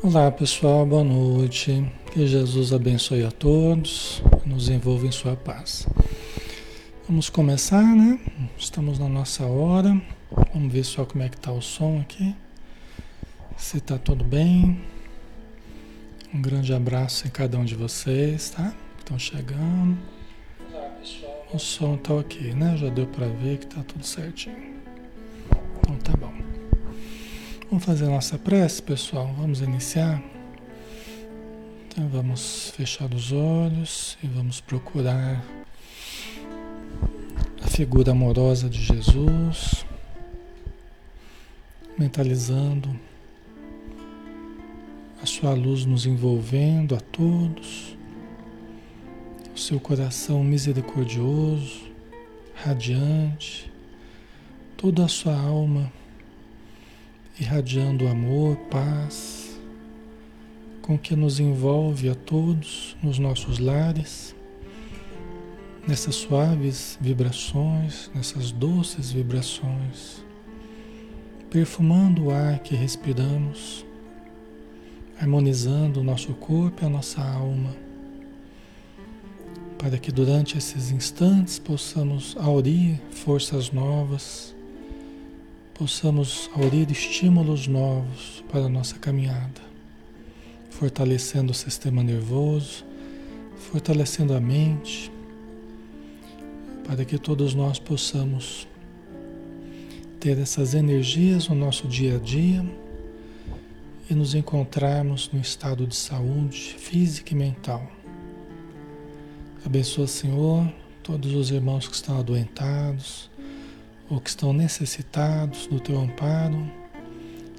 Olá pessoal, boa noite. Que Jesus abençoe a todos, nos envolva em sua paz. Vamos começar, né? Estamos na nossa hora. Vamos ver só como é que tá o som aqui. Se tá tudo bem. Um grande abraço em cada um de vocês, tá? Estão chegando. Olá pessoal. O som tá ok, né? Já deu para ver que tá tudo certinho. Então tá bom. Vamos fazer a nossa prece, pessoal. Vamos iniciar. Então vamos fechar os olhos e vamos procurar a figura amorosa de Jesus, mentalizando a sua luz nos envolvendo a todos, o seu coração misericordioso, radiante, toda a sua alma irradiando amor, paz, com que nos envolve a todos nos nossos lares, nessas suaves vibrações, nessas doces vibrações, perfumando o ar que respiramos, harmonizando o nosso corpo e a nossa alma, para que durante esses instantes possamos aurir forças novas possamos aurir estímulos novos para a nossa caminhada, fortalecendo o sistema nervoso, fortalecendo a mente, para que todos nós possamos ter essas energias no nosso dia a dia e nos encontrarmos no estado de saúde física e mental. Abençoa, Senhor, todos os irmãos que estão adoentados, ou que estão necessitados do teu amparo,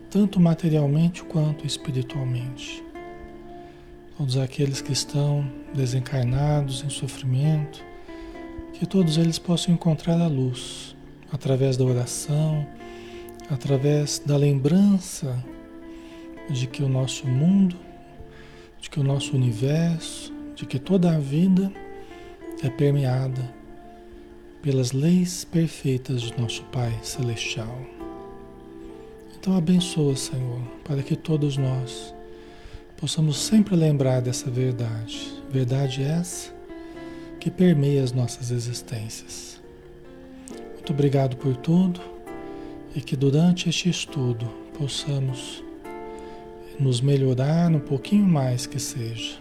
tanto materialmente quanto espiritualmente. Todos aqueles que estão desencarnados em sofrimento, que todos eles possam encontrar a luz através da oração, através da lembrança de que o nosso mundo, de que o nosso universo, de que toda a vida é permeada pelas leis perfeitas de nosso Pai Celestial. Então abençoa, Senhor, para que todos nós possamos sempre lembrar dessa verdade. Verdade essa que permeia as nossas existências. Muito obrigado por tudo e que durante este estudo possamos nos melhorar um pouquinho mais que seja,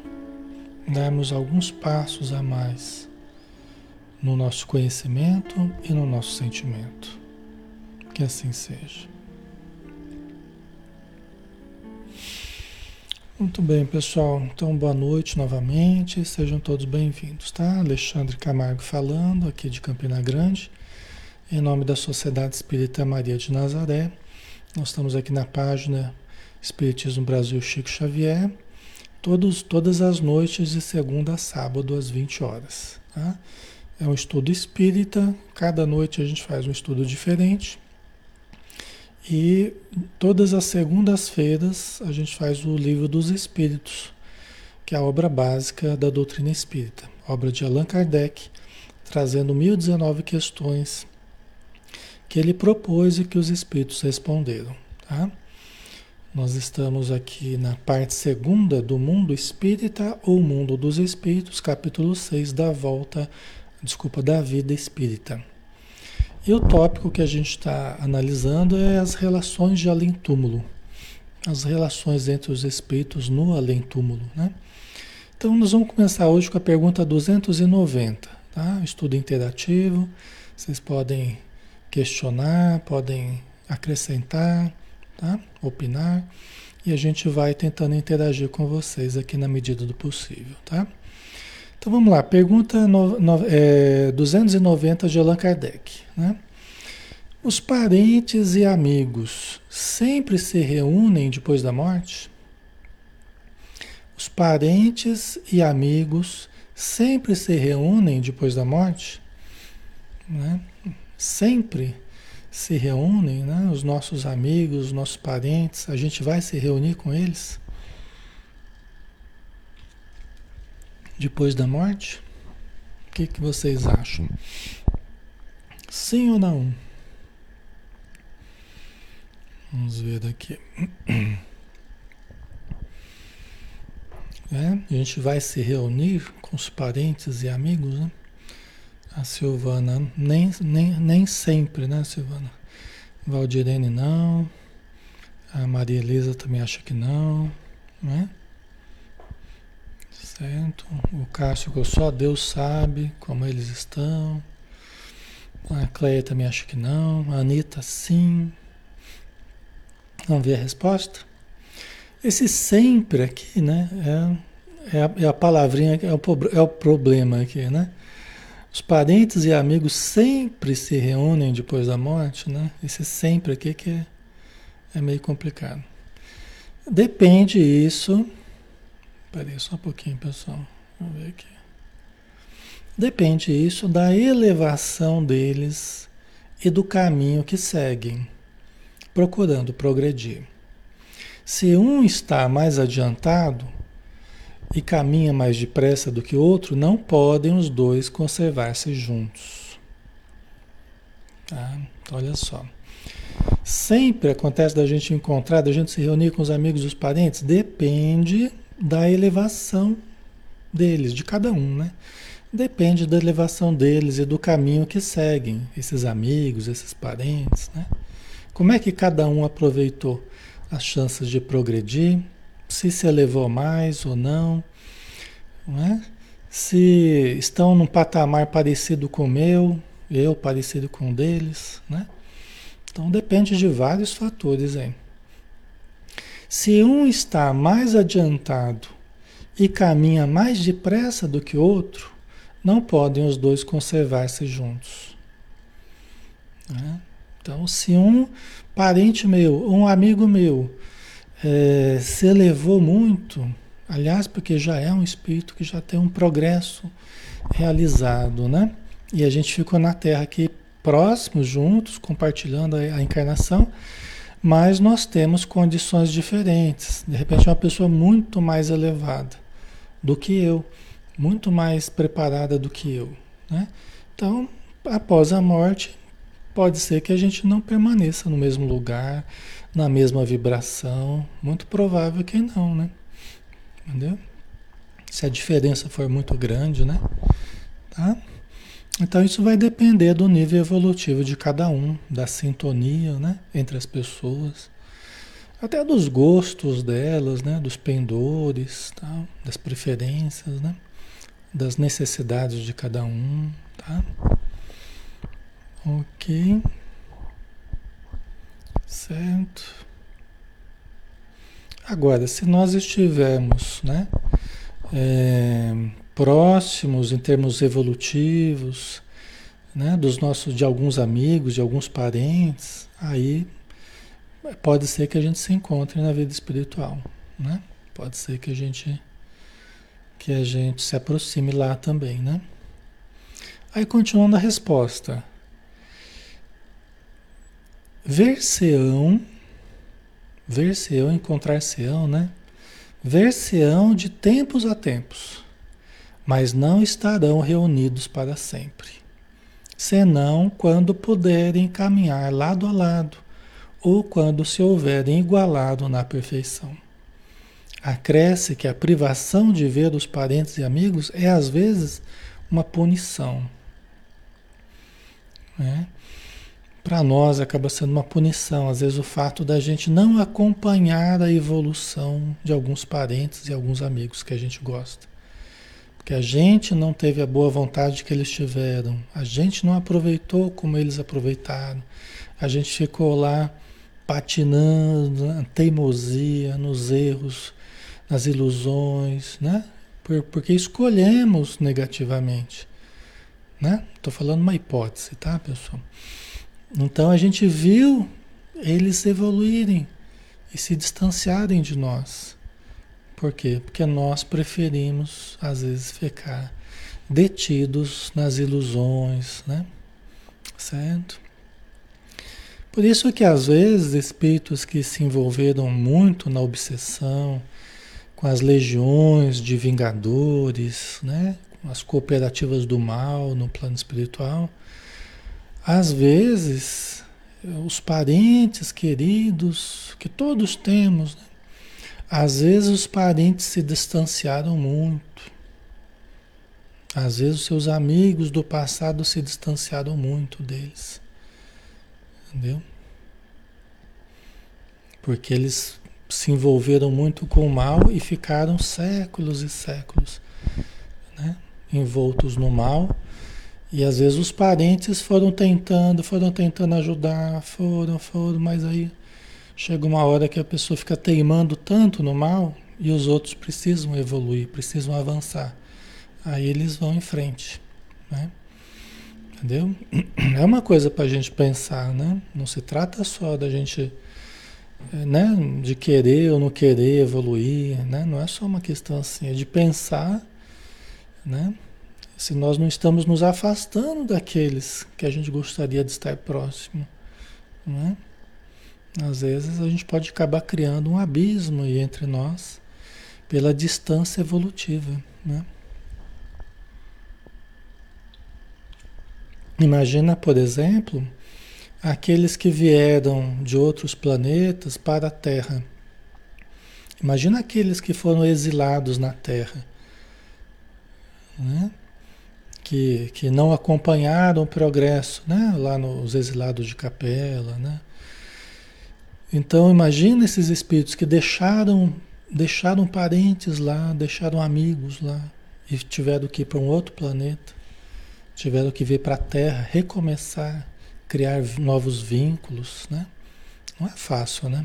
darmos alguns passos a mais no nosso conhecimento e no nosso sentimento. Que assim seja. Muito bem, pessoal. Então, boa noite novamente. Sejam todos bem-vindos, tá? Alexandre Camargo falando, aqui de Campina Grande, em nome da Sociedade Espírita Maria de Nazaré. Nós estamos aqui na página Espiritismo Brasil Chico Xavier, todos, todas as noites de segunda a sábado, às 20 horas, tá? É um estudo espírita, cada noite a gente faz um estudo diferente. E todas as segundas-feiras a gente faz o Livro dos Espíritos, que é a obra básica da doutrina espírita, obra de Allan Kardec, trazendo 1019 questões que ele propôs e que os espíritos responderam. Tá? Nós estamos aqui na parte segunda do Mundo Espírita ou Mundo dos Espíritos, capítulo 6 da volta, desculpa, da vida espírita. E o tópico que a gente está analisando é as relações de além-túmulo, as relações entre os espíritos no além-túmulo, né? Então nós vamos começar hoje com a pergunta 290, tá? Estudo interativo, vocês podem questionar, podem acrescentar, tá? opinar, e a gente vai tentando interagir com vocês aqui na medida do possível, tá? Então vamos lá, pergunta no, no, é, 290 de Allan Kardec, né? Os parentes e amigos sempre se reúnem depois da morte? Os parentes e amigos sempre se reúnem depois da morte? Né? Sempre se reúnem, né? os nossos amigos, os nossos parentes, a gente vai se reunir com eles depois da morte? O que, que vocês acham? Sim ou não? Vamos ver aqui. É, a gente vai se reunir com os parentes e amigos, né? A Silvana, nem, nem, nem sempre, né, Silvana? Valdirene não. A Maria Elisa também acha que não, né? Certo? O Cássio, só Deus sabe como eles estão. A Cleia também acha que não. A Anitta, sim. Vamos ver a resposta? Esse sempre aqui, né? É, é, a, é a palavrinha, é o, é o problema aqui, né? Os parentes e amigos sempre se reúnem depois da morte, né? Esse sempre aqui que é, é meio complicado. Depende isso. Só um pouquinho, pessoal. Vamos ver aqui. Depende isso da elevação deles e do caminho que seguem, procurando progredir. Se um está mais adiantado, e caminha mais depressa do que o outro, não podem os dois conservar-se juntos. Tá? Olha só. Sempre acontece da gente encontrar, da gente se reunir com os amigos e os parentes, depende da elevação deles, de cada um, né? Depende da elevação deles e do caminho que seguem, esses amigos, esses parentes, né? Como é que cada um aproveitou as chances de progredir? se se elevou mais ou não, não é? se estão num patamar parecido com o meu, eu parecido com o deles, né? Então depende de vários fatores aí. Se um está mais adiantado e caminha mais depressa do que outro, não podem os dois conservar-se juntos. Né? Então, se um parente meu, um amigo meu, é, se elevou muito, aliás, porque já é um espírito que já tem um progresso realizado, né? E a gente ficou na Terra aqui próximos, juntos, compartilhando a, a encarnação, mas nós temos condições diferentes. De repente, uma pessoa muito mais elevada do que eu, muito mais preparada do que eu, né? Então, após a morte, pode ser que a gente não permaneça no mesmo lugar, na mesma vibração. Muito provável que não, né? Entendeu? Se a diferença for muito grande, né? Tá? Então isso vai depender do nível evolutivo de cada um, da sintonia, né, entre as pessoas, até dos gostos delas, né, dos pendores, tá? das preferências, né, das necessidades de cada um, tá? Ok. Certo. Agora, se nós estivermos né, é, próximos em termos evolutivos, né, dos nossos, de alguns amigos, de alguns parentes, aí pode ser que a gente se encontre na vida espiritual, né? Pode ser que a gente que a gente se aproxime lá também, né? Aí continuando a resposta, Ver-se-ão, ver-se-ão, encontrar-se-ão, né? Ver-se-ão de tempos a tempos, mas não estarão reunidos para sempre, senão quando puderem caminhar lado a lado, ou quando se houverem igualado na perfeição. Acresce que a privação de ver os parentes e amigos é às vezes uma punição. Né? Para nós acaba sendo uma punição, às vezes, o fato da gente não acompanhar a evolução de alguns parentes e alguns amigos que a gente gosta. Porque a gente não teve a boa vontade que eles tiveram, a gente não aproveitou como eles aproveitaram, a gente ficou lá patinando na teimosia, nos erros, nas ilusões, né? porque escolhemos negativamente. Né? Estou falando uma hipótese, tá, pessoal? Então a gente viu eles evoluírem e se distanciarem de nós. Por quê? Porque nós preferimos, às vezes, ficar detidos nas ilusões, né? Certo? Por isso que às vezes espíritos que se envolveram muito na obsessão, com as legiões de vingadores, né? com as cooperativas do mal no plano espiritual, às vezes os parentes queridos que todos temos, né? Às vezes os parentes se distanciaram muito. Às vezes os seus amigos do passado se distanciaram muito deles. Entendeu? Porque eles se envolveram muito com o mal e ficaram séculos e séculos né? envoltos no mal. E às vezes os parentes foram tentando, foram tentando ajudar, foram, foram, mas aí chega uma hora que a pessoa fica teimando tanto no mal e os outros precisam evoluir, precisam avançar. Aí eles vão em frente. Né? Entendeu? É uma coisa para a gente pensar, né? Não se trata só da gente é, né, de querer ou não querer evoluir, né? Não é só uma questão assim, é de pensar, né? Se nós não estamos nos afastando daqueles que a gente gostaria de estar próximo, né? Às vezes a gente pode acabar criando um abismo entre nós pela distância evolutiva, né? Imagina, por exemplo, aqueles que vieram de outros planetas para a Terra. Imagina aqueles que foram exilados na Terra, né? que, que não acompanharam o progresso, né? lá nos exilados de capela. Né? Então imagina esses espíritos que deixaram, deixaram parentes lá, deixaram amigos lá e tiveram que ir para um outro planeta, tiveram que vir para a Terra, recomeçar criar novos vínculos, né? Não é fácil, né?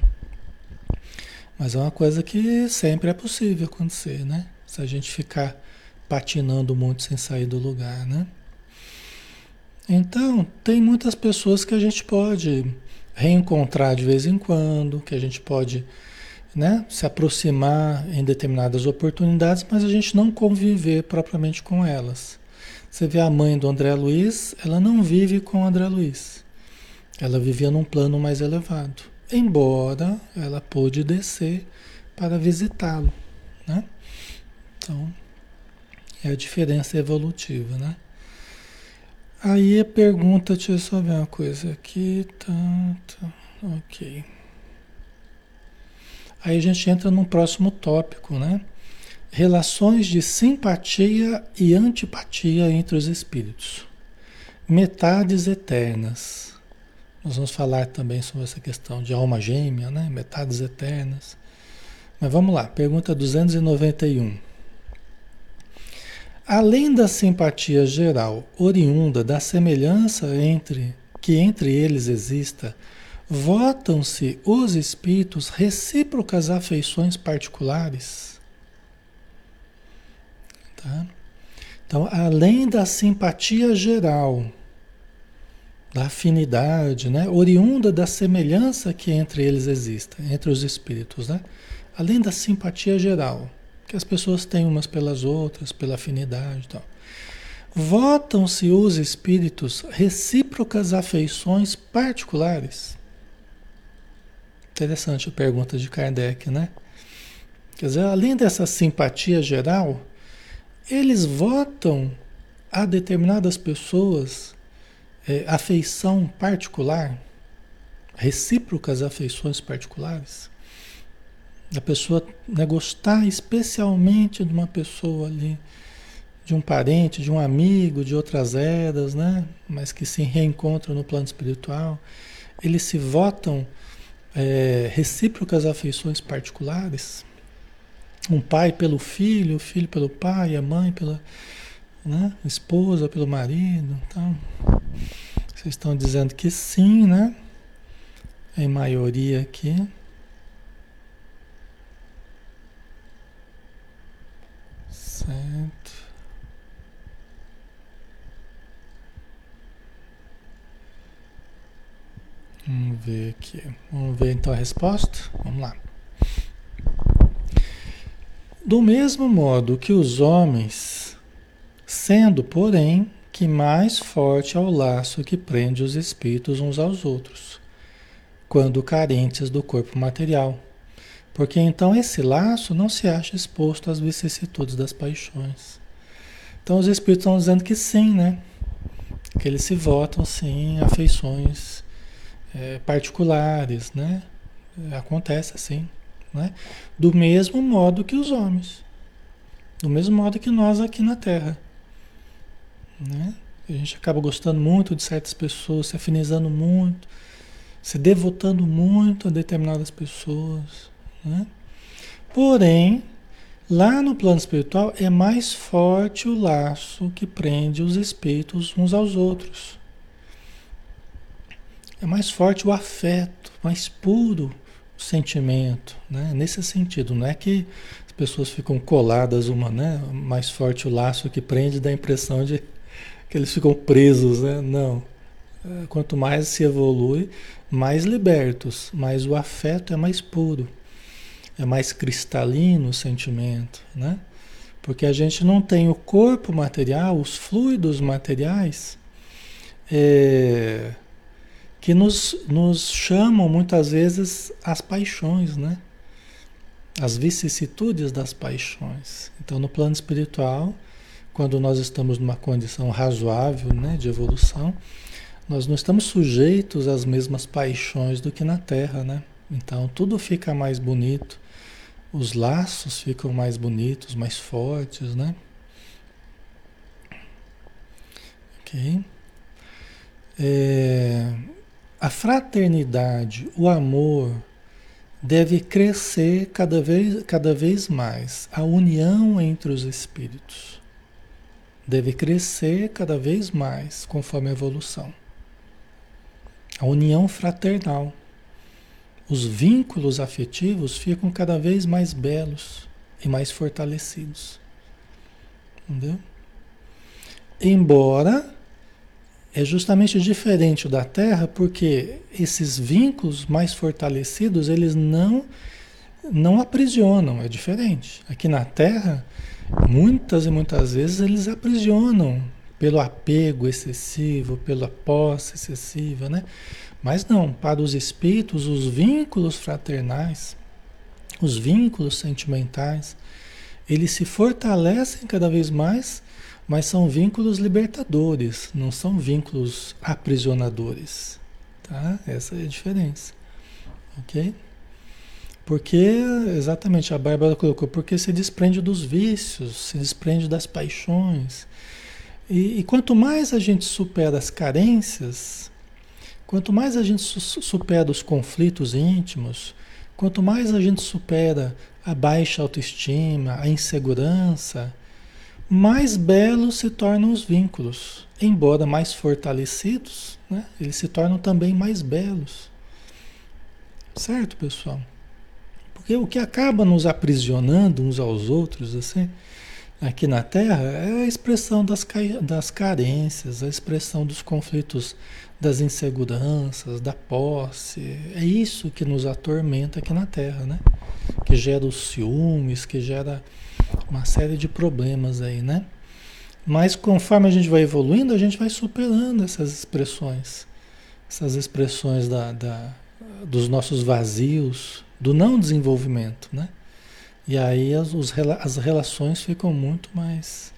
Mas é uma coisa que sempre é possível acontecer, né? Se a gente ficar patinando muito sem sair do lugar, né? Então, tem muitas pessoas que a gente pode reencontrar de vez em quando, que a gente pode né, se aproximar em determinadas oportunidades, mas a gente não conviver propriamente com elas. Você vê a mãe do André Luiz, ela não vive com o André Luiz. Ela vivia num plano mais elevado. Embora ela pôde descer para visitá-lo, né? Então, é a diferença evolutiva, né? Aí pergunta, deixa eu só ver uma coisa aqui, tá, tá, ok. Aí a gente entra num próximo tópico, né? Relações de simpatia e antipatia entre os espíritos. Metades eternas. Nós vamos falar também sobre essa questão de alma gêmea, né? Metades eternas. Mas vamos lá, pergunta 291. Além da simpatia geral oriunda da semelhança entre que entre eles exista, votam-se os espíritos recíprocas afeições particulares? Tá? Então, além da simpatia geral, da afinidade, né? oriunda da semelhança que entre eles exista, entre os espíritos, né? além da simpatia geral, que as pessoas têm umas pelas outras, pela afinidade e tal. Votam-se os espíritos recíprocas afeições particulares? Interessante a pergunta de Kardec, né? Quer dizer, além dessa simpatia geral, eles votam a determinadas pessoas é, afeição particular. recíprocas afeições particulares. A pessoa né, gostar especialmente de uma pessoa ali, de um parente, de um amigo, de outras eras, né? Mas que se reencontram no plano espiritual. Eles se votam é, recíprocas afeições particulares. Um pai pelo filho, o filho pelo pai, a mãe pela né? esposa pelo marido. Então, vocês estão dizendo que sim, né? Em maioria aqui. Certo. Vamos ver aqui. Vamos ver então a resposta? Vamos lá. Do mesmo modo que os homens, sendo, porém, que mais forte é o laço que prende os espíritos uns aos outros, quando carentes do corpo material. Porque então esse laço não se acha exposto às vicissitudes das paixões. Então os espíritos estão dizendo que sim, né? Que eles se votam sim afeições é, particulares, né? Acontece assim, né? Do mesmo modo que os homens, do mesmo modo que nós aqui na Terra, né? A gente acaba gostando muito de certas pessoas, se afinizando muito, se devotando muito a determinadas pessoas, né? Porém, lá no plano espiritual é mais forte o laço que prende os espíritos uns aos outros. É mais forte o afeto, mais puro o sentimento, né? Nesse sentido, não é que as pessoas ficam coladas uma, né? Mais forte o laço que prende dá a impressão de que eles ficam presos, né? Não. É, quanto mais se evolui, mais libertos, mais o afeto é mais puro, é mais cristalino o sentimento, né? Porque a gente não tem o corpo material, os fluidos materiais, é, que nos, nos chamam muitas vezes as paixões, né? As vicissitudes das paixões. Então, no plano espiritual, quando nós estamos numa condição razoável né, de evolução, nós não estamos sujeitos às mesmas paixões do que na Terra, né? Então, tudo fica mais bonito, os laços ficam mais bonitos, mais fortes, né? Ok. É, a fraternidade, o amor, deve crescer cada vez, cada vez mais. A união entre os espíritos deve crescer cada vez mais conforme a evolução. A união fraternal. Os vínculos afetivos ficam cada vez mais belos e mais fortalecidos. Entendeu? Embora é justamente diferente da Terra, porque esses vínculos mais fortalecidos, eles não não aprisionam, é diferente. Aqui na Terra, muitas e muitas vezes eles aprisionam pelo apego excessivo, pela posse excessiva, né? Mas não, para os espíritos, os vínculos fraternais, os vínculos sentimentais, eles se fortalecem cada vez mais mas são vínculos libertadores, não são vínculos aprisionadores. Tá? Essa é a diferença. Ok? Porque, exatamente, a Bárbara colocou, porque se desprende dos vícios, se desprende das paixões. E, e quanto mais a gente supera as carências, quanto mais a gente su supera os conflitos íntimos, quanto mais a gente supera a baixa autoestima, a insegurança, mais belos se tornam os vínculos. Embora mais fortalecidos, né? eles se tornam também mais belos. Certo, pessoal? Porque o que acaba nos aprisionando uns aos outros, assim, aqui na Terra, é a expressão das, das carências, a expressão dos conflitos, das inseguranças, da posse. É isso que nos atormenta aqui na Terra, né? Que gera os ciúmes, que gera uma série de problemas aí, né? Mas conforme a gente vai evoluindo, a gente vai superando essas expressões, essas expressões da, da dos nossos vazios, do não desenvolvimento, né? E aí as, os, as relações ficam muito mais,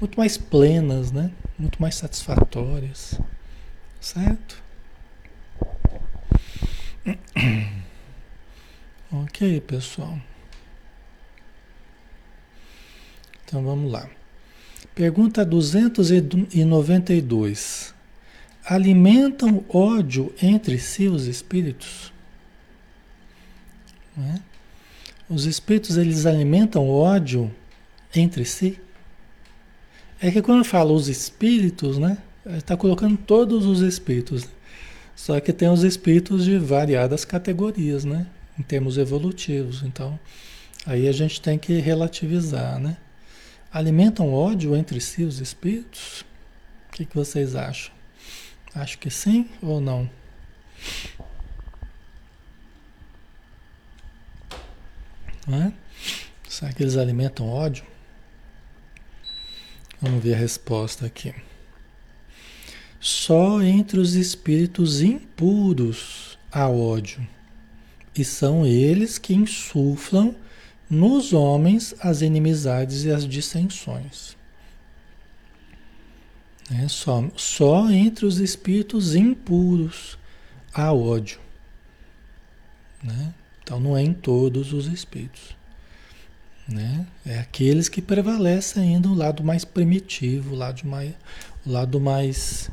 muito mais plenas, né? Muito mais satisfatórias, certo? ok, pessoal. Então vamos lá. Pergunta 292. Alimentam ódio entre si os espíritos? Né? Os espíritos eles alimentam ódio entre si? É que quando fala os espíritos, né? Está colocando todos os espíritos. Só que tem os espíritos de variadas categorias, né? Em termos evolutivos. Então, aí a gente tem que relativizar, né? Alimentam ódio entre si os espíritos? O que, que vocês acham? Acho que sim ou não? Não é? Será que eles alimentam ódio? Vamos ver a resposta aqui. Só entre os espíritos impuros há ódio, e são eles que insuflam nos homens as inimizades e as dissensões. É só, só entre os espíritos impuros há ódio. Né? Então não é em todos os espíritos. Né? É aqueles que prevalecem ainda o lado mais primitivo, o lado mais, o lado mais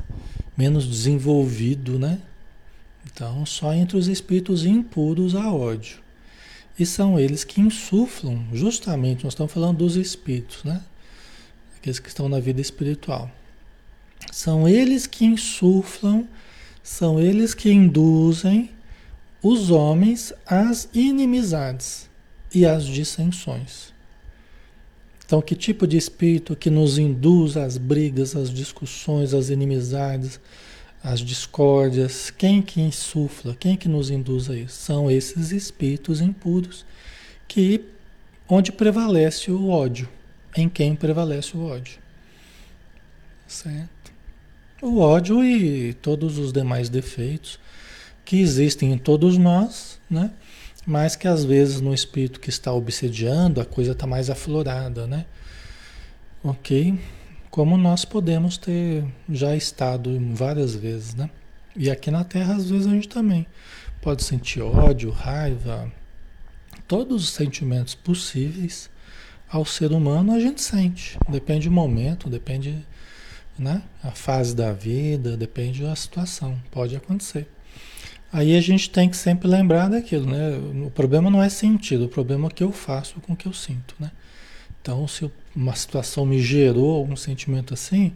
menos desenvolvido, né? Então só entre os espíritos impuros há ódio. E são eles que insuflam, justamente, nós estamos falando dos espíritos, né? Aqueles que estão na vida espiritual. São eles que insuflam, são eles que induzem os homens às inimizades e às dissensões. Então, que tipo de espírito que nos induz às brigas, às discussões, às inimizades, as discórdias, quem que insufla, quem que nos induz a isso? São esses espíritos impuros que onde prevalece o ódio, em quem prevalece o ódio. Certo? O ódio e todos os demais defeitos que existem em todos nós, né? Mas que às vezes no espírito que está obsediando, a coisa está mais aflorada, né? Ok? Como nós podemos ter já estado várias vezes, né? E aqui na Terra, às vezes, a gente também pode sentir ódio, raiva, todos os sentimentos possíveis ao ser humano a gente sente. Depende do momento, depende, né? A fase da vida, depende da situação, pode acontecer. Aí a gente tem que sempre lembrar daquilo, né? O problema não é sentido, o problema é o que eu faço com o que eu sinto, né? Então, se uma situação me gerou algum sentimento assim,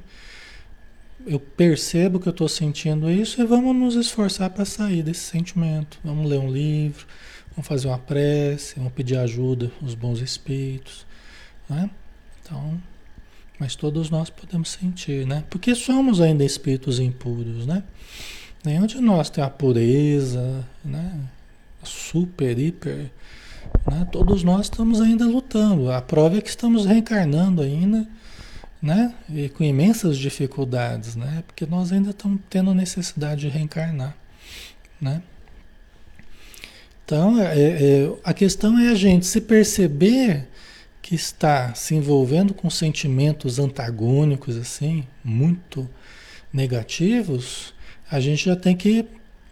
eu percebo que eu estou sentindo isso e vamos nos esforçar para sair desse sentimento. Vamos ler um livro, vamos fazer uma prece, vamos pedir ajuda aos bons espíritos. Né? Então, mas todos nós podemos sentir, né? Porque somos ainda espíritos impuros, né? Nenhum de nós tem a pureza, né? Super, hiper né? Todos nós estamos ainda lutando. A prova é que estamos reencarnando ainda, né? E com imensas dificuldades, né? Porque nós ainda estamos tendo necessidade de reencarnar, né? Então, é, é, a questão é a gente se perceber que está se envolvendo com sentimentos antagônicos, assim, muito negativos, a gente já tem que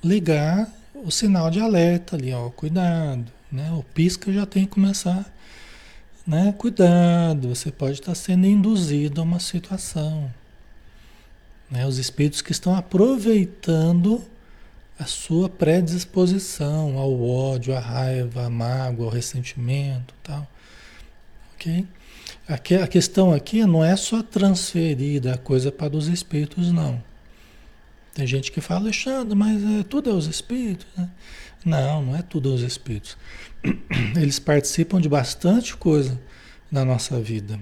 ligar o sinal de alerta ali, ó, cuidado, né? O pisca já tem que começar, né? Cuidado, você pode estar sendo induzido a uma situação. Né? Os espíritos que estão aproveitando a sua predisposição ao ódio, à raiva, à mágoa, ao ressentimento, tal. Ok? Aqui, a questão aqui não é só transferir a coisa para os espíritos, não. Tem gente que fala, Alexandre, mas é, tudo é os espíritos, né? Não, não é tudo os espíritos. Eles participam de bastante coisa na nossa vida.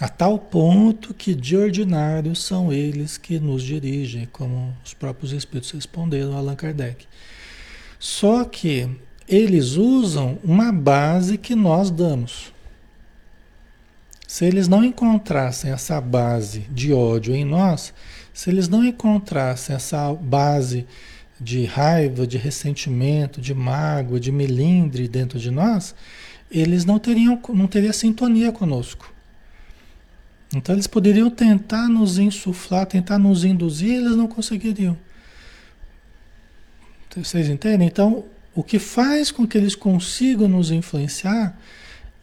A tal ponto que de ordinário são eles que nos dirigem, como os próprios espíritos responderam a Allan Kardec. Só que eles usam uma base que nós damos. Se eles não encontrassem essa base de ódio em nós, se eles não encontrassem essa base de raiva, de ressentimento, de mágoa, de melindre dentro de nós, eles não teriam, não teriam sintonia conosco. Então eles poderiam tentar nos insuflar, tentar nos induzir, eles não conseguiriam. Vocês entendem? Então, o que faz com que eles consigam nos influenciar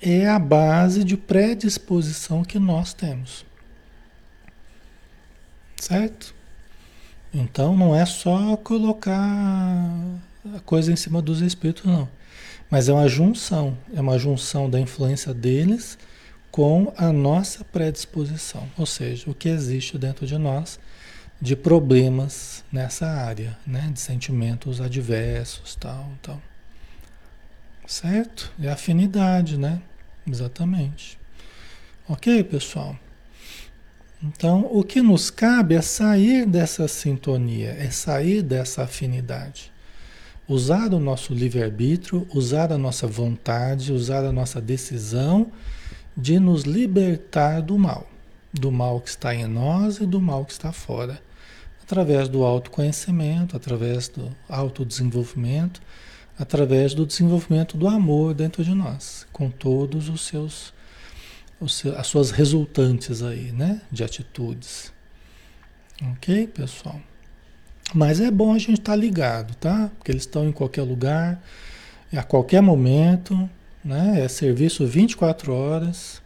é a base de predisposição que nós temos. Certo? Então não é só colocar a coisa em cima dos espíritos, não. Mas é uma junção, é uma junção da influência deles com a nossa predisposição, ou seja, o que existe dentro de nós de problemas nessa área, né, de sentimentos adversos, tal, tal. Certo? É afinidade, né? Exatamente. OK, pessoal? Então, o que nos cabe é sair dessa sintonia, é sair dessa afinidade. Usar o nosso livre-arbítrio, usar a nossa vontade, usar a nossa decisão de nos libertar do mal, do mal que está em nós e do mal que está fora, através do autoconhecimento, através do autodesenvolvimento, através do desenvolvimento do amor dentro de nós, com todos os seus, as suas resultantes aí, né, de atitudes. OK, pessoal? Mas é bom a gente estar tá ligado, tá? Porque eles estão em qualquer lugar, a qualquer momento, né? É serviço 24 horas,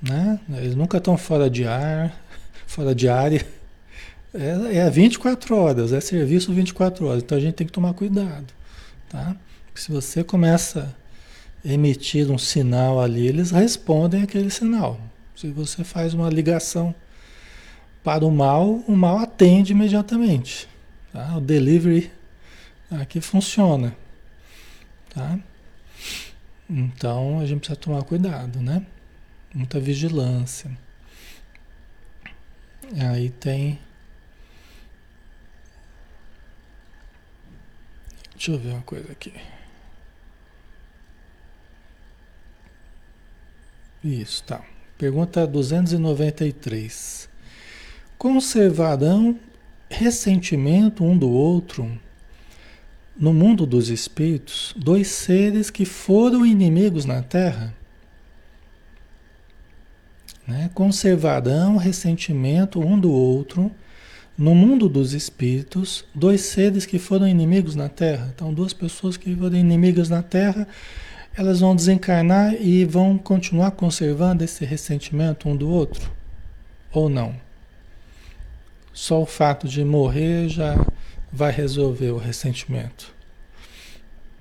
né? Eles nunca estão fora de ar, fora de área. É, é 24 horas, é serviço 24 horas. Então a gente tem que tomar cuidado, tá? Porque se você começa emitir um sinal ali, eles respondem aquele sinal. Se você faz uma ligação para o mal, o mal atende imediatamente. Tá? O delivery aqui funciona. Tá? Então a gente precisa tomar cuidado, né? Muita vigilância. Aí tem. Deixa eu ver uma coisa aqui. Isso, tá. Pergunta 293. Conservarão ressentimento um do outro no mundo dos espíritos, dois seres que foram inimigos na Terra né, conservarão ressentimento um do outro no mundo dos espíritos, dois seres que foram inimigos na Terra. Então, duas pessoas que foram inimigas na Terra, elas vão desencarnar e vão continuar conservando esse ressentimento um do outro? Ou não? Só o fato de morrer já vai resolver o ressentimento.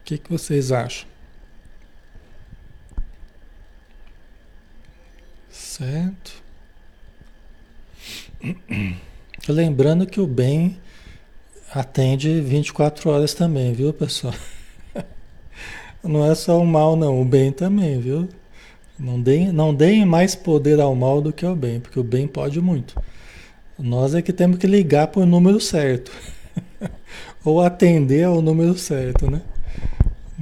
O que, que vocês acham? Certo? Lembrando que o bem atende 24 horas também, viu, pessoal? Não é só o mal, não, o bem também, viu? Não deem, não deem mais poder ao mal do que ao bem, porque o bem pode muito. Nós é que temos que ligar para o número certo. Ou atender ao número certo, né?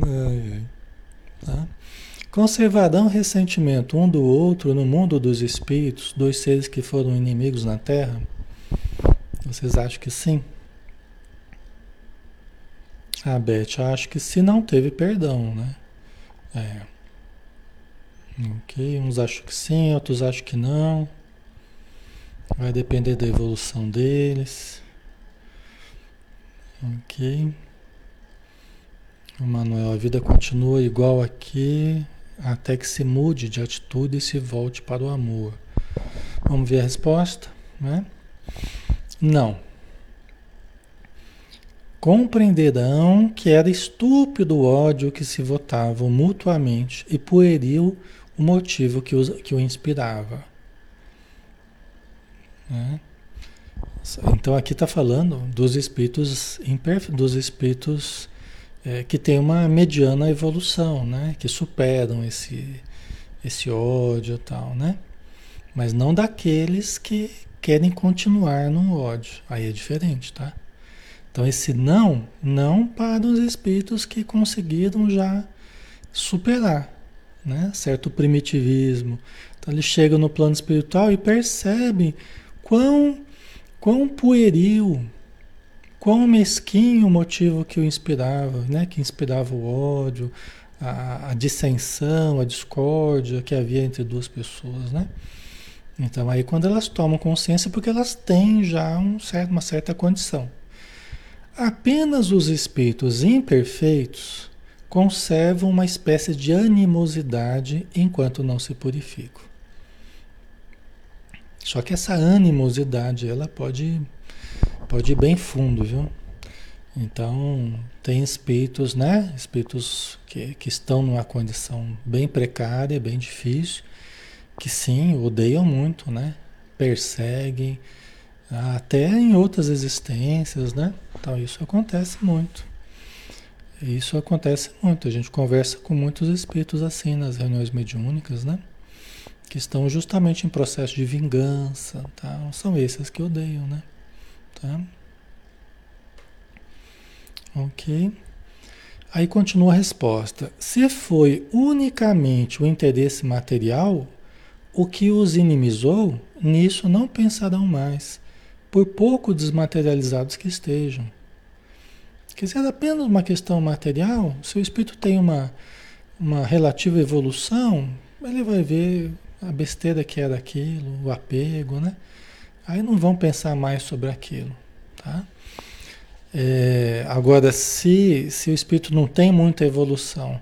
Ai, ai. Tá? Conservarão ressentimento um do outro no mundo dos espíritos, dois seres que foram inimigos na Terra? Vocês acham que sim? A ah, Beth acho que se não teve perdão, né? É. Ok, uns acham que sim, outros acham que não. Vai depender da evolução deles. Ok. O Manuel, a vida continua igual aqui até que se mude de atitude e se volte para o amor. Vamos ver a resposta, né? Não. Compreenderão que era estúpido o ódio que se votavam mutuamente e pueril o motivo que, os, que o inspirava. Né? Então aqui está falando dos espíritos dos espíritos é, que têm uma mediana evolução, né? Que superam esse, esse ódio e tal, né? Mas não daqueles que querem continuar no ódio. Aí é diferente, tá? Então esse não, não para os espíritos que conseguiram já superar, né? Certo primitivismo. Então eles chegam no plano espiritual e percebem quão Quão pueril, quão mesquinho o motivo que o inspirava, né? que inspirava o ódio, a, a dissensão, a discórdia que havia entre duas pessoas. Né? Então aí quando elas tomam consciência, porque elas têm já um certo, uma certa condição. Apenas os espíritos imperfeitos conservam uma espécie de animosidade enquanto não se purificam. Só que essa animosidade, ela pode, pode ir bem fundo, viu? Então, tem espíritos, né? Espíritos que, que estão numa condição bem precária, bem difícil, que sim, odeiam muito, né? Perseguem, até em outras existências, né? Então, isso acontece muito. Isso acontece muito. A gente conversa com muitos espíritos assim nas reuniões mediúnicas, né? Que estão justamente em processo de vingança, tá? São esses que odeiam, né? Tá? Ok. Aí continua a resposta. Se foi unicamente o interesse material o que os inimizou, nisso não pensarão mais, por pouco desmaterializados que estejam. Quer dizer, apenas uma questão material, se o espírito tem uma, uma relativa evolução, ele vai ver a besteira que era aquilo, o apego, né? Aí não vão pensar mais sobre aquilo, tá? É, agora, se, se o espírito não tem muita evolução,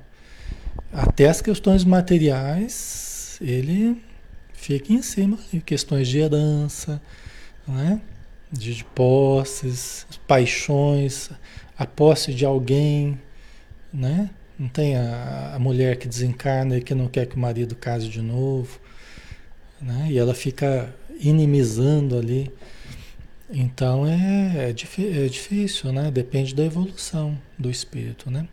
até as questões materiais, ele fica em cima, questões de herança, né? De, posses, paixões, a posse de alguém, né? Não tem a, a mulher que desencarna e que não quer que o marido case de novo, né? E ela fica inimizando ali então é, é, é, difícil, né? Depende da evolução do espírito, né?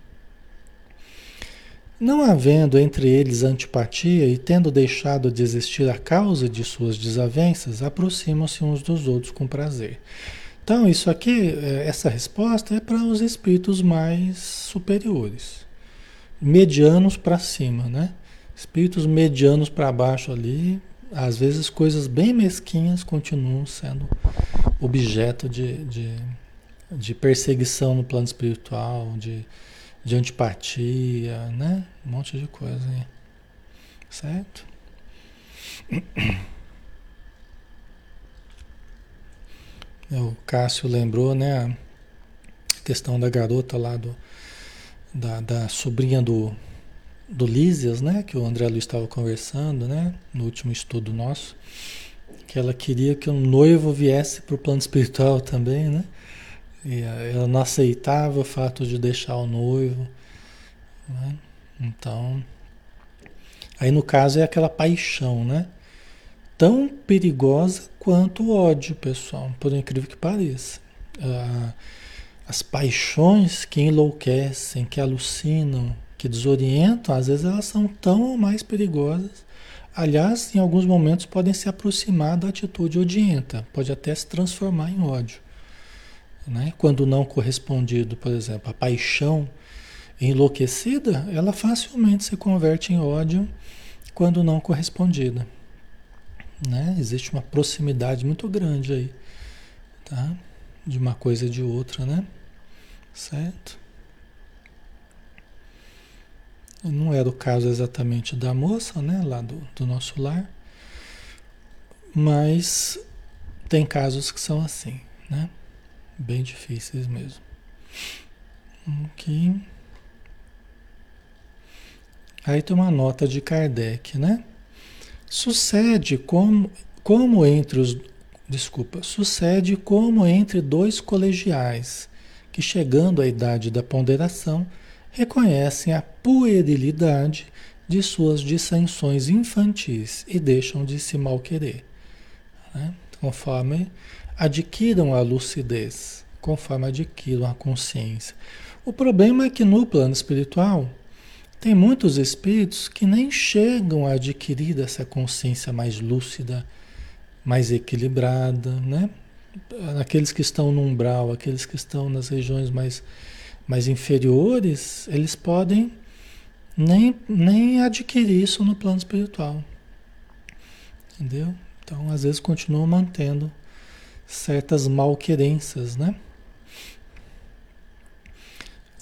Não havendo entre eles antipatia e tendo deixado de existir a causa de suas desavenças, aproximam-se uns dos outros com prazer. Então, isso aqui, é, essa resposta é para os espíritos mais superiores, medianos para cima, né? Espíritos medianos para baixo ali, às vezes coisas bem mesquinhas continuam sendo objeto de, de, de perseguição no plano espiritual, de, de antipatia, né? Um monte de coisa aí. Certo? O Cássio lembrou, né? A questão da garota lá do, da, da sobrinha do, do Lísias, né? Que o André Luiz estava conversando, né? No último estudo nosso que ela queria que um noivo viesse para o plano espiritual também, né? E ela não aceitava o fato de deixar o noivo. Né? Então, aí no caso é aquela paixão, né? Tão perigosa quanto o ódio, pessoal, por incrível que pareça. Ah, as paixões que enlouquecem, que alucinam, que desorientam, às vezes elas são tão mais perigosas Aliás, em alguns momentos podem se aproximar da atitude odienta, pode até se transformar em ódio. Né? Quando não correspondido, por exemplo, a paixão enlouquecida, ela facilmente se converte em ódio quando não correspondida. Né? Existe uma proximidade muito grande aí, tá? De uma coisa e de outra, né? Certo? Não era o caso exatamente da moça, né, lá do, do nosso lar, mas tem casos que são assim, né? Bem difíceis mesmo. Ok. Aí tem uma nota de Kardec, né? Sucede como, como entre os. Desculpa, sucede como entre dois colegiais que, chegando à idade da ponderação, reconhecem a puerilidade de suas dissensões infantis e deixam de se malquerer, né? conforme adquiram a lucidez, conforme adquiram a consciência. O problema é que no plano espiritual tem muitos espíritos que nem chegam a adquirir essa consciência mais lúcida, mais equilibrada, né? Aqueles que estão no umbral, aqueles que estão nas regiões mais mais inferiores, eles podem nem, nem adquirir isso no plano espiritual. Entendeu? Então, às vezes, continuam mantendo certas malquerenças, né?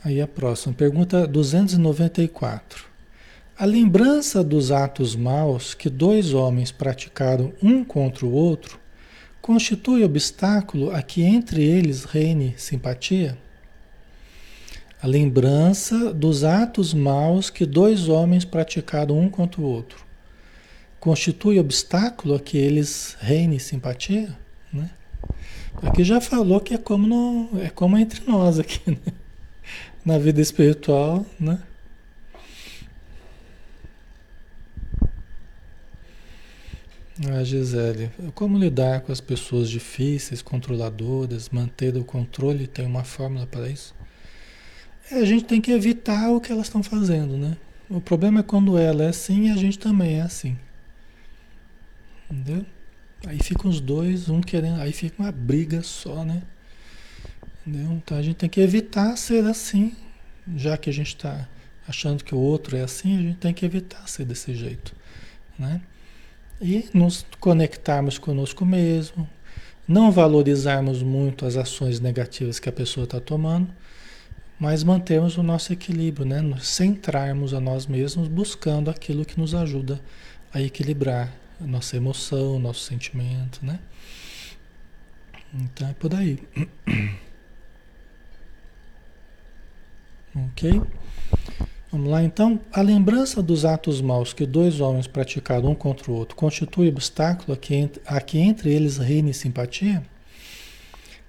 Aí a próxima, pergunta 294. A lembrança dos atos maus que dois homens praticaram um contra o outro constitui obstáculo a que entre eles reine simpatia? A lembrança dos atos maus que dois homens praticaram um contra o outro constitui obstáculo a que eles reinem simpatia, né? Aqui já falou que é como no, é como entre nós aqui, né? na vida espiritual, né? Ah, Gisele, como lidar com as pessoas difíceis, controladoras, manter o controle? Tem uma fórmula para isso? É, a gente tem que evitar o que elas estão fazendo, né? O problema é quando ela é assim e a gente também é assim. Entendeu? Aí ficam os dois, um querendo, aí fica uma briga só, né? Entendeu? Então a gente tem que evitar ser assim, já que a gente está achando que o outro é assim, a gente tem que evitar ser desse jeito, né? E nos conectarmos conosco mesmo, não valorizarmos muito as ações negativas que a pessoa está tomando, mas mantermos o nosso equilíbrio, né? Nos centrarmos a nós mesmos, buscando aquilo que nos ajuda a equilibrar nossa emoção, nosso sentimento, né? Então é por aí. ok? Vamos lá então. A lembrança dos atos maus que dois homens praticaram um contra o outro constitui obstáculo a que, a que entre eles reine simpatia?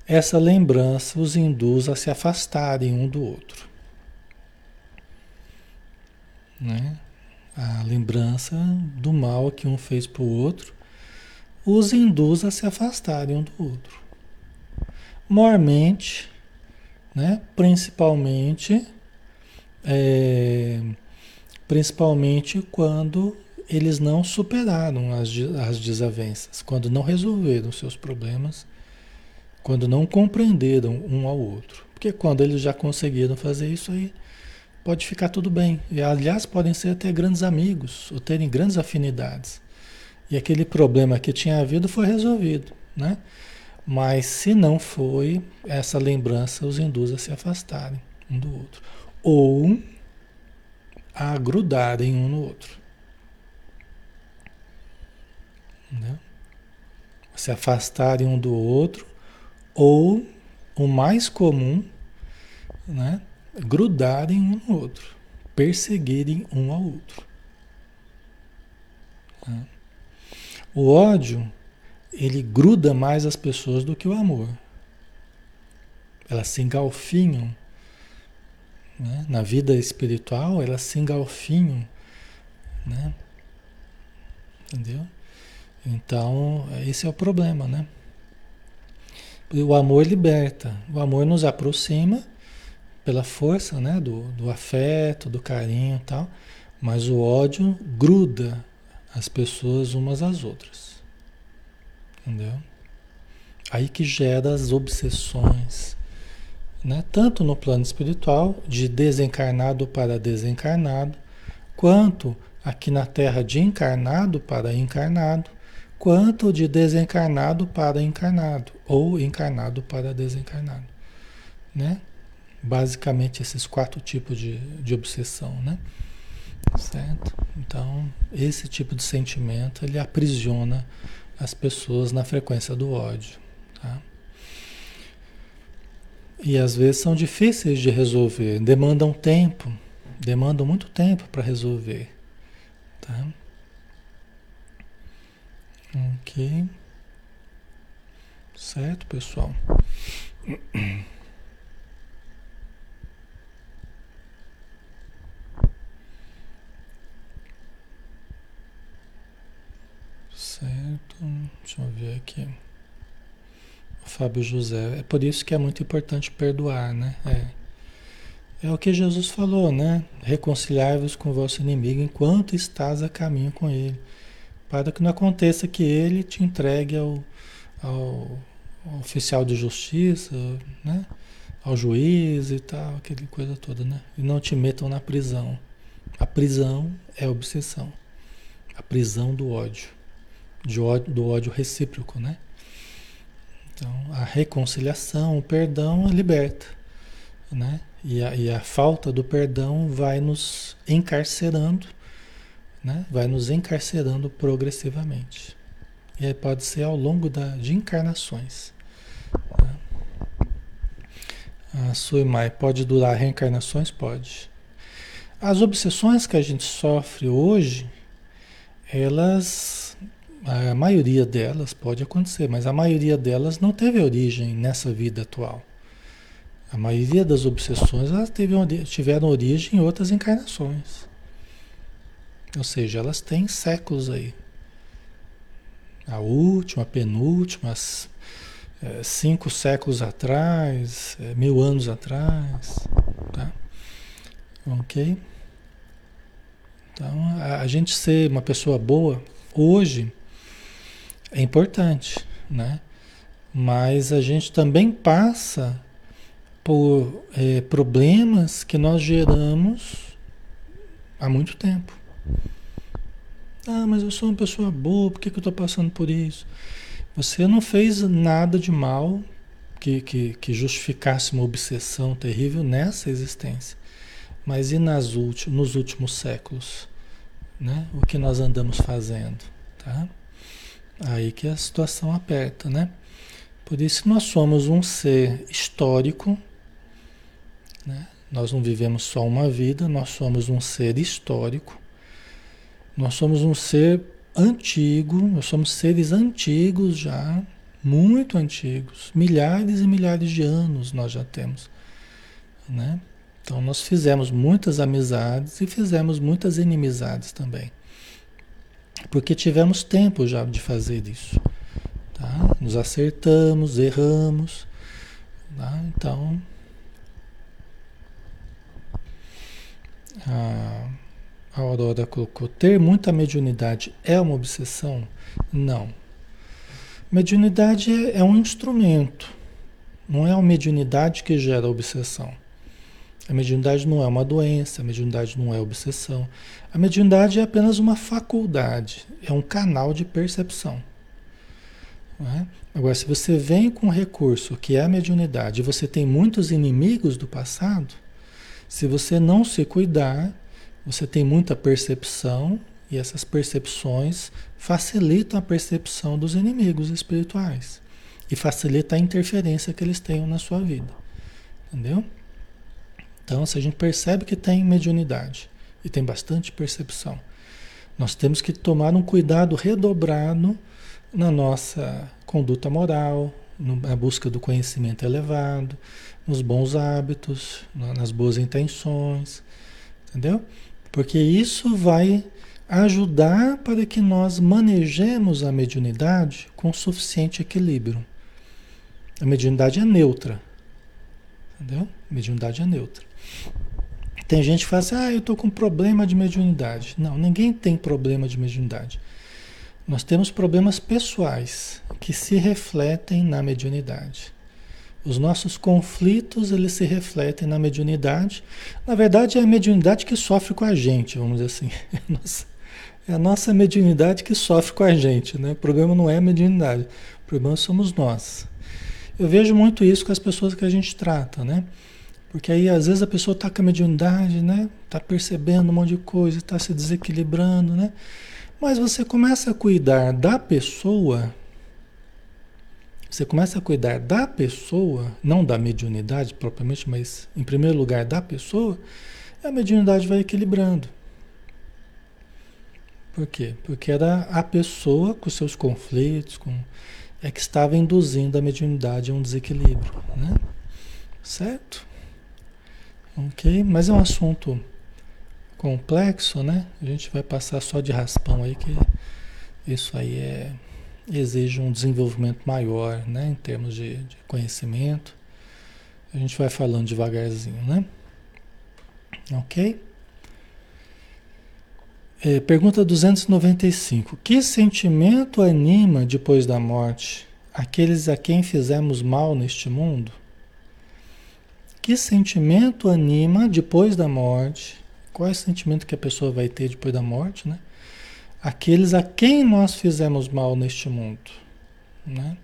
Essa lembrança os induz a se afastarem um do outro. Né? A lembrança do mal que um fez para o outro, os induz a se afastarem um do outro. Mormente, né? principalmente, é, principalmente quando eles não superaram as, as desavenças, quando não resolveram seus problemas, quando não compreenderam um ao outro. Porque quando eles já conseguiram fazer isso aí, pode ficar tudo bem. E, aliás, podem ser até grandes amigos ou terem grandes afinidades. E aquele problema que tinha havido foi resolvido, né? Mas se não foi, essa lembrança os induz a se afastarem um do outro. Ou a grudarem um no outro. Entendeu? Se afastarem um do outro, ou o mais comum, né? Grudarem um no outro, perseguirem um ao outro. O ódio, ele gruda mais as pessoas do que o amor. Elas se engalfinham. Né? Na vida espiritual, elas se engalfinham. Né? Entendeu? Então, esse é o problema, né? O amor liberta, o amor nos aproxima pela força né, do, do afeto, do carinho e tal, mas o ódio gruda as pessoas umas às outras. Entendeu? Aí que gera as obsessões, né? tanto no plano espiritual, de desencarnado para desencarnado, quanto aqui na Terra de encarnado para encarnado, quanto de desencarnado para encarnado, ou encarnado para desencarnado. Né? Basicamente esses quatro tipos de, de obsessão, né? Certo? Então, esse tipo de sentimento, ele aprisiona as pessoas na frequência do ódio, tá? E às vezes são difíceis de resolver, demandam tempo, demandam muito tempo para resolver, tá? Ok. Certo, pessoal? Certo. Deixa eu ver aqui. Fábio José. É por isso que é muito importante perdoar, né? É. É o que Jesus falou, né? Reconciliar-vos com o vosso inimigo enquanto estás a caminho com ele. Para que não aconteça que ele te entregue ao, ao, oficial de justiça, né? Ao juiz e tal, aquela coisa toda, né? E não te metam na prisão. A prisão é a obsessão. A prisão do ódio ódio, do ódio recíproco, né? Então, a reconciliação, o perdão liberta, né? E a, e a falta do perdão vai nos encarcerando, né? Vai nos encarcerando progressivamente. E aí pode ser ao longo da, de encarnações. Né? A Suimai, pode durar reencarnações? Pode. As obsessões que a gente sofre hoje, elas, a maioria delas pode acontecer, mas a maioria delas não teve origem nessa vida atual. A maioria das obsessões elas tiveram origem em outras encarnações. Ou seja, elas têm séculos aí. A última, a penúltima, é, cinco séculos atrás, é, mil anos atrás. Tá? Ok? Então, a, a gente ser uma pessoa boa hoje é importante, né? Mas a gente também passa por é, problemas que nós geramos há muito tempo. Ah, mas eu sou uma pessoa boa, por que, que eu estou passando por isso? Você não fez nada de mal que, que, que justificasse uma obsessão terrível nessa existência. Mas e nas nos últimos séculos? Né? O que nós andamos fazendo? Tá? Aí que a situação aperta, né? Por isso nós somos um ser histórico, né? Nós não vivemos só uma vida, nós somos um ser histórico. Nós somos um ser antigo, nós somos seres antigos já, muito antigos, milhares e milhares de anos nós já temos, né? Então nós fizemos muitas amizades e fizemos muitas inimizades também. Porque tivemos tempo já de fazer isso. Tá? Nos acertamos, erramos. Tá? Então. A, Aurora colocou: ter muita mediunidade é uma obsessão? Não. Mediunidade é, é um instrumento. Não é a mediunidade que gera obsessão. A mediunidade não é uma doença, a mediunidade não é obsessão. A mediunidade é apenas uma faculdade, é um canal de percepção. É? Agora, se você vem com um recurso que é a mediunidade e você tem muitos inimigos do passado, se você não se cuidar, você tem muita percepção e essas percepções facilitam a percepção dos inimigos espirituais e facilita a interferência que eles tenham na sua vida. Entendeu? Então, se a gente percebe que tem mediunidade e tem bastante percepção, nós temos que tomar um cuidado redobrado na nossa conduta moral, na busca do conhecimento elevado, nos bons hábitos, nas boas intenções, entendeu? Porque isso vai ajudar para que nós manejemos a mediunidade com suficiente equilíbrio. A mediunidade é neutra, entendeu? A mediunidade é neutra. Tem gente que fala assim, ah, eu estou com problema de mediunidade. Não, ninguém tem problema de mediunidade. Nós temos problemas pessoais que se refletem na mediunidade. Os nossos conflitos, eles se refletem na mediunidade. Na verdade, é a mediunidade que sofre com a gente, vamos dizer assim. É a nossa mediunidade que sofre com a gente, né? O problema não é a mediunidade, o problema somos nós. Eu vejo muito isso com as pessoas que a gente trata, né? Porque aí às vezes a pessoa está com a mediunidade, né? Está percebendo um monte de coisa, está se desequilibrando, né? Mas você começa a cuidar da pessoa, você começa a cuidar da pessoa, não da mediunidade propriamente, mas em primeiro lugar da pessoa, a mediunidade vai equilibrando. Por quê? Porque era a pessoa com seus conflitos, com, é que estava induzindo a mediunidade a um desequilíbrio, né? Certo? Ok? Mas é um assunto complexo, né? A gente vai passar só de raspão aí, que isso aí é, exige um desenvolvimento maior, né? Em termos de, de conhecimento. A gente vai falando devagarzinho, né? Ok? É, pergunta 295. Que sentimento anima depois da morte aqueles a quem fizemos mal neste mundo? Que sentimento anima depois da morte? Qual é o sentimento que a pessoa vai ter depois da morte, né? Aqueles a quem nós fizemos mal neste mundo, né?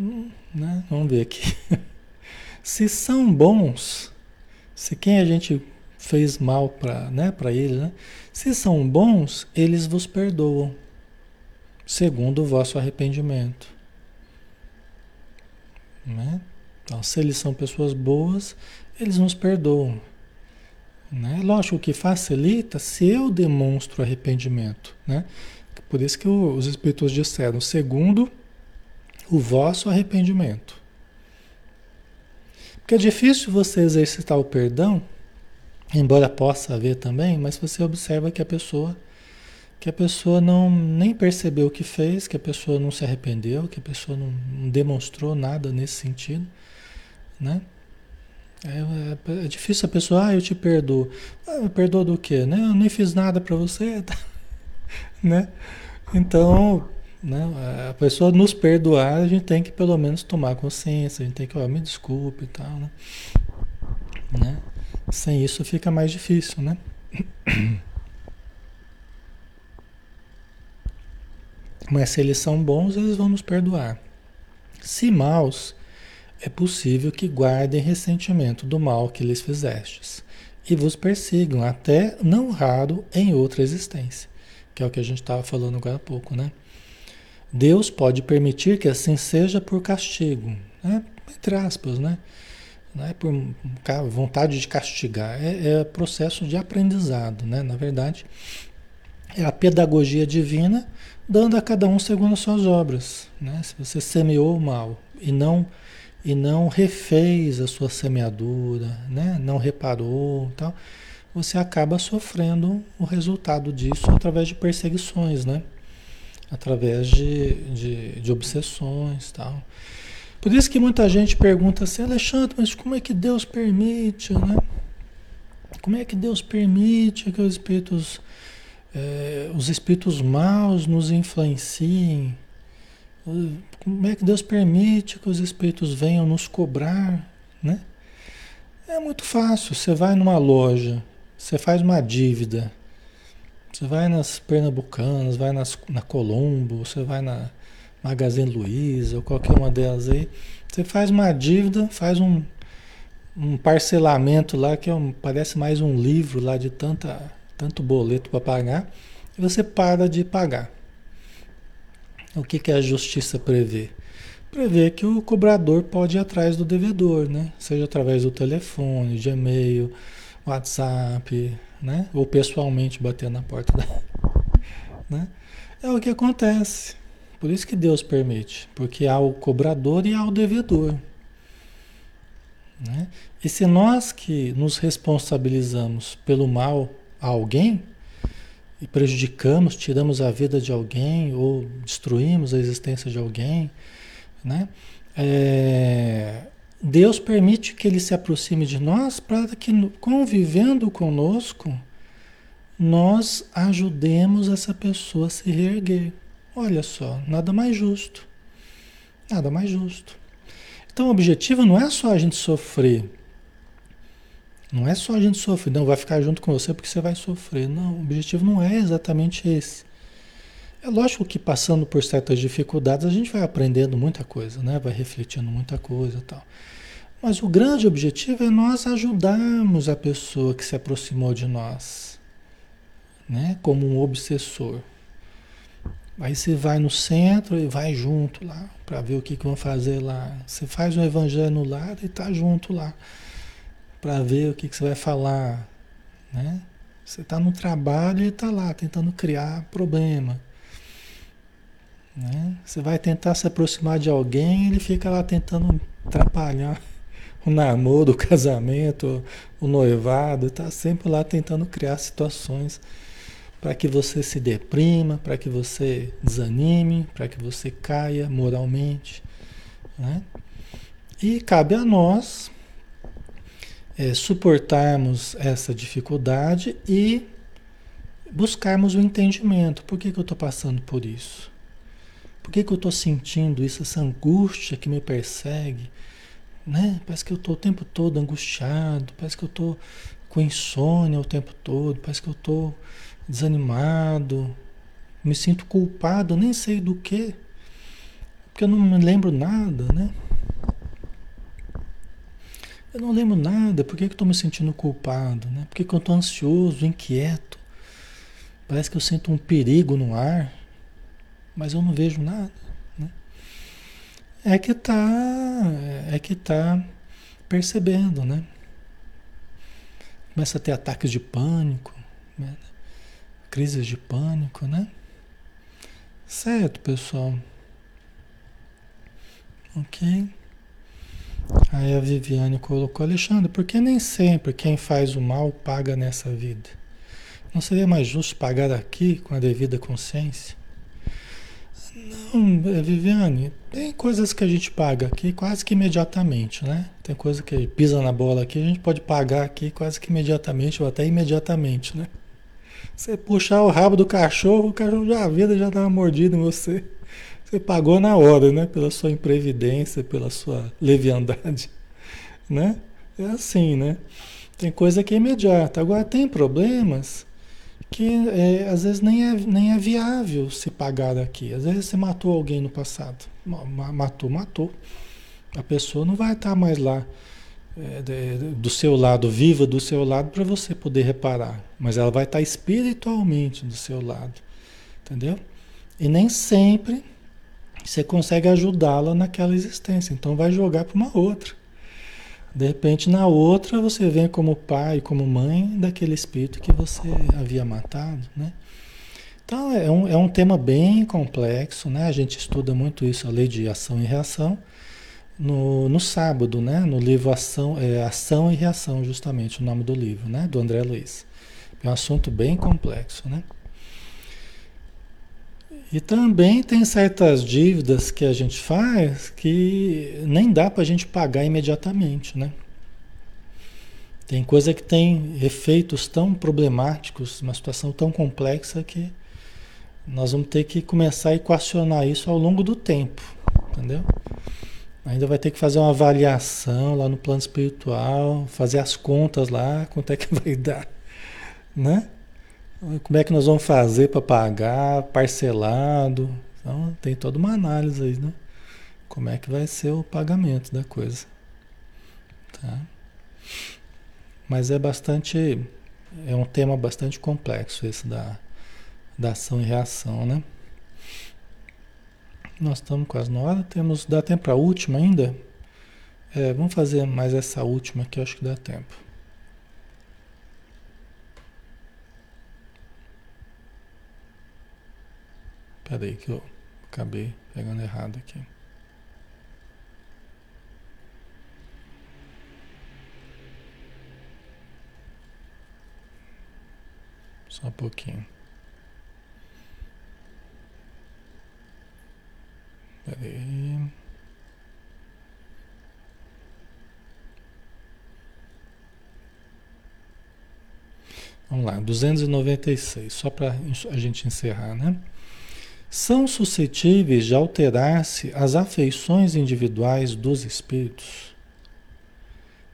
Hum, né? Vamos ver aqui. se são bons, se quem a gente fez mal para né, para eles, né? se são bons, eles vos perdoam, segundo o vosso arrependimento. Né? Então, se eles são pessoas boas, eles nos perdoam. Né? Lógico que facilita se eu demonstro arrependimento. Né? Por isso que os Espíritos disseram, segundo o vosso arrependimento. Porque é difícil você exercitar o perdão, embora possa haver também, mas você observa que a pessoa que a pessoa não nem percebeu o que fez, que a pessoa não se arrependeu, que a pessoa não, não demonstrou nada nesse sentido, né? É, é, é, difícil a pessoa, ah, eu te perdoo. Ah, perdoo do quê? Né? Eu nem fiz nada para você, né? Então, né, a pessoa nos perdoar, a gente tem que pelo menos tomar consciência, a gente tem que, ó, me desculpe e tal, né? né? Sem isso fica mais difícil, né? Mas se eles são bons, eles vão nos perdoar. Se maus, é possível que guardem ressentimento do mal que lhes fizestes e vos persigam, até não raro em outra existência, que é o que a gente estava falando agora há pouco, né? Deus pode permitir que assim seja por castigo, né? entre aspas, né? Não é por vontade de castigar, é, é processo de aprendizado, né? Na verdade, é a pedagogia divina dando a cada um segundo as suas obras, né? Se você semeou o mal e não e não refez a sua semeadura, né? Não reparou, tal, você acaba sofrendo o resultado disso através de perseguições, né? Através de, de, de obsessões, tal. Por isso que muita gente pergunta assim, Alexandre, mas como é que Deus permite, né? Como é que Deus permite que os espíritos, é, os espíritos maus nos influenciem? Como é que Deus permite que os espíritos venham nos cobrar, né? É muito fácil. Você vai numa loja, você faz uma dívida, você vai nas Pernambucanas, vai nas, na Colombo, você vai na Magazine Luiza ou qualquer uma delas aí. Você faz uma dívida, faz um, um parcelamento lá que é um, parece mais um livro lá de tanta, tanto boleto para pagar e você para de pagar. O que, que a justiça prevê? Prevê que o cobrador pode ir atrás do devedor, né? Seja através do telefone, de e-mail, WhatsApp, né? Ou pessoalmente bater na porta da... né? É o que acontece. Por isso que Deus permite, porque há o cobrador e há o devedor. Né? E se nós que nos responsabilizamos pelo mal a alguém e prejudicamos, tiramos a vida de alguém ou destruímos a existência de alguém, né? É, Deus permite que ele se aproxime de nós para que, convivendo conosco, nós ajudemos essa pessoa a se reerguer. Olha só, nada mais justo. Nada mais justo. Então o objetivo não é só a gente sofrer. Não é só a gente sofrer, não vai ficar junto com você porque você vai sofrer. Não, o objetivo não é exatamente esse. É lógico que passando por certas dificuldades a gente vai aprendendo muita coisa, né? Vai refletindo muita coisa e tal. Mas o grande objetivo é nós ajudarmos a pessoa que se aproximou de nós, né? Como um obsessor. Aí você vai no centro e vai junto lá para ver o que, que vão fazer lá. Você faz um evangelho no lado e está junto lá para ver o que, que você vai falar, né? Você está no trabalho e está lá tentando criar problema. Né? Você vai tentar se aproximar de alguém, ele fica lá tentando atrapalhar o namoro, o casamento, o noivado, está sempre lá tentando criar situações para que você se deprima, para que você desanime, para que você caia moralmente. Né? E cabe a nós é, suportarmos essa dificuldade e buscarmos o entendimento. Por que, que eu estou passando por isso? Por que, que eu estou sentindo isso, essa angústia que me persegue? Né? Parece que eu estou o tempo todo angustiado, parece que eu estou com insônia o tempo todo, parece que eu estou desanimado, me sinto culpado, nem sei do que, porque eu não me lembro nada, né? Eu não lembro nada, por que, que eu estou me sentindo culpado, né? Por que, que eu estou ansioso, inquieto? Parece que eu sinto um perigo no ar, mas eu não vejo nada. Né? é que está é que tá percebendo, né? Começa a ter ataques de pânico, né? crises de pânico, né? Certo, pessoal. Ok. Aí a Viviane colocou, Alexandre, porque nem sempre quem faz o mal paga nessa vida? Não seria mais justo pagar aqui com a devida consciência? Não, é, Viviane, tem coisas que a gente paga aqui quase que imediatamente, né? Tem coisa que pisa na bola aqui, a gente pode pagar aqui quase que imediatamente ou até imediatamente, né? Você puxar o rabo do cachorro, o cachorro já a vida já dá uma mordida em você. Você pagou na hora, né? Pela sua imprevidência, pela sua leviandade, né? É assim, né? Tem coisa que é imediata. Agora tem problemas que é, às vezes nem é, nem é viável se pagar daqui. Às vezes você matou alguém no passado. Matou, matou. A pessoa não vai estar mais lá é, de, do seu lado, viva do seu lado, para você poder reparar. Mas ela vai estar espiritualmente do seu lado. Entendeu? E nem sempre você consegue ajudá-la naquela existência. Então vai jogar para uma outra. De repente, na outra, você vem como pai, como mãe daquele espírito que você havia matado, né? Então, é um, é um tema bem complexo, né? A gente estuda muito isso, a lei de ação e reação, no, no sábado, né? No livro Ação, é, ação e Reação, justamente, o nome do livro, né? Do André Luiz. É um assunto bem complexo, né? E também tem certas dívidas que a gente faz que nem dá para a gente pagar imediatamente, né? Tem coisa que tem efeitos tão problemáticos, uma situação tão complexa que nós vamos ter que começar a equacionar isso ao longo do tempo, entendeu? Ainda vai ter que fazer uma avaliação lá no plano espiritual, fazer as contas lá, quanto é que vai dar, né? Como é que nós vamos fazer para pagar, parcelado? Então, tem toda uma análise aí, né? Como é que vai ser o pagamento da coisa. Tá? Mas é bastante. É um tema bastante complexo esse da, da ação e reação, né? Nós estamos quase na hora. Temos, dá tempo para a última ainda? É, vamos fazer mais essa última aqui, acho que dá tempo. Peraí que eu acabei pegando errado aqui. Só um pouquinho. Peraí. Vamos lá, 296, só para a gente encerrar, né? São suscetíveis de alterar-se as afeições individuais dos espíritos.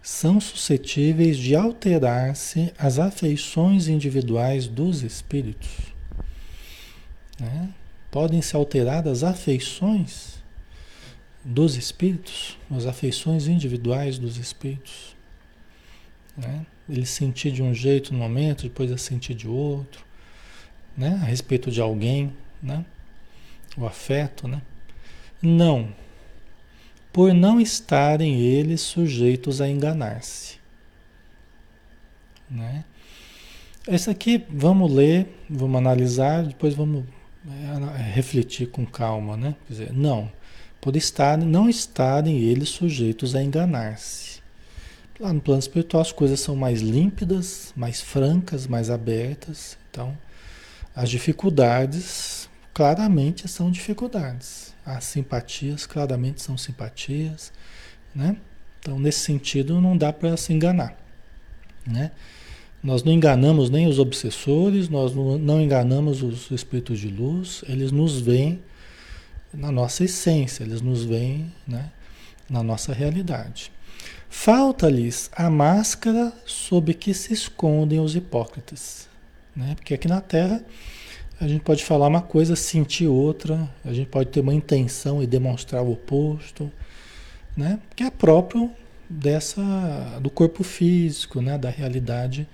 São suscetíveis de alterar-se as afeições individuais dos espíritos. Né? Podem se alterar as afeições dos espíritos, as afeições individuais dos espíritos. Né? Ele sentir de um jeito no momento, depois a sentir de outro, né? a respeito de alguém. Né? O afeto, né? Não, por não estarem eles sujeitos a enganar-se. Né? Esse aqui vamos ler, vamos analisar, depois vamos é, refletir com calma, né? Quer dizer, não, por estar, não estarem eles sujeitos a enganar-se. Lá no plano espiritual as coisas são mais límpidas, mais francas, mais abertas. Então, as dificuldades claramente são dificuldades. As simpatias claramente são simpatias, né? Então, nesse sentido, não dá para se enganar, né? Nós não enganamos nem os obsessores, nós não enganamos os espíritos de luz, eles nos veem na nossa essência, eles nos veem né, na nossa realidade. Falta-lhes a máscara sob que se escondem os hipócritas. Né? Porque aqui na Terra a gente pode falar uma coisa, sentir outra, a gente pode ter uma intenção e demonstrar o oposto, né? Que é próprio dessa do corpo físico, né, da realidade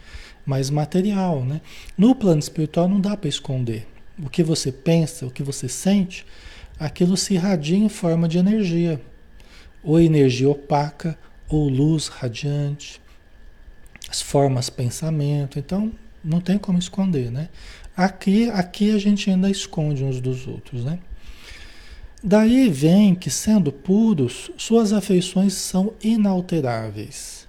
mais material, né? No plano espiritual não dá para esconder. O que você pensa, o que você sente, aquilo se irradia em forma de energia, ou energia opaca, ou luz radiante, as formas pensamento, então não tem como esconder, né? Aqui, aqui a gente ainda esconde uns dos outros, né? Daí vem que, sendo puros, suas afeições são inalteráveis.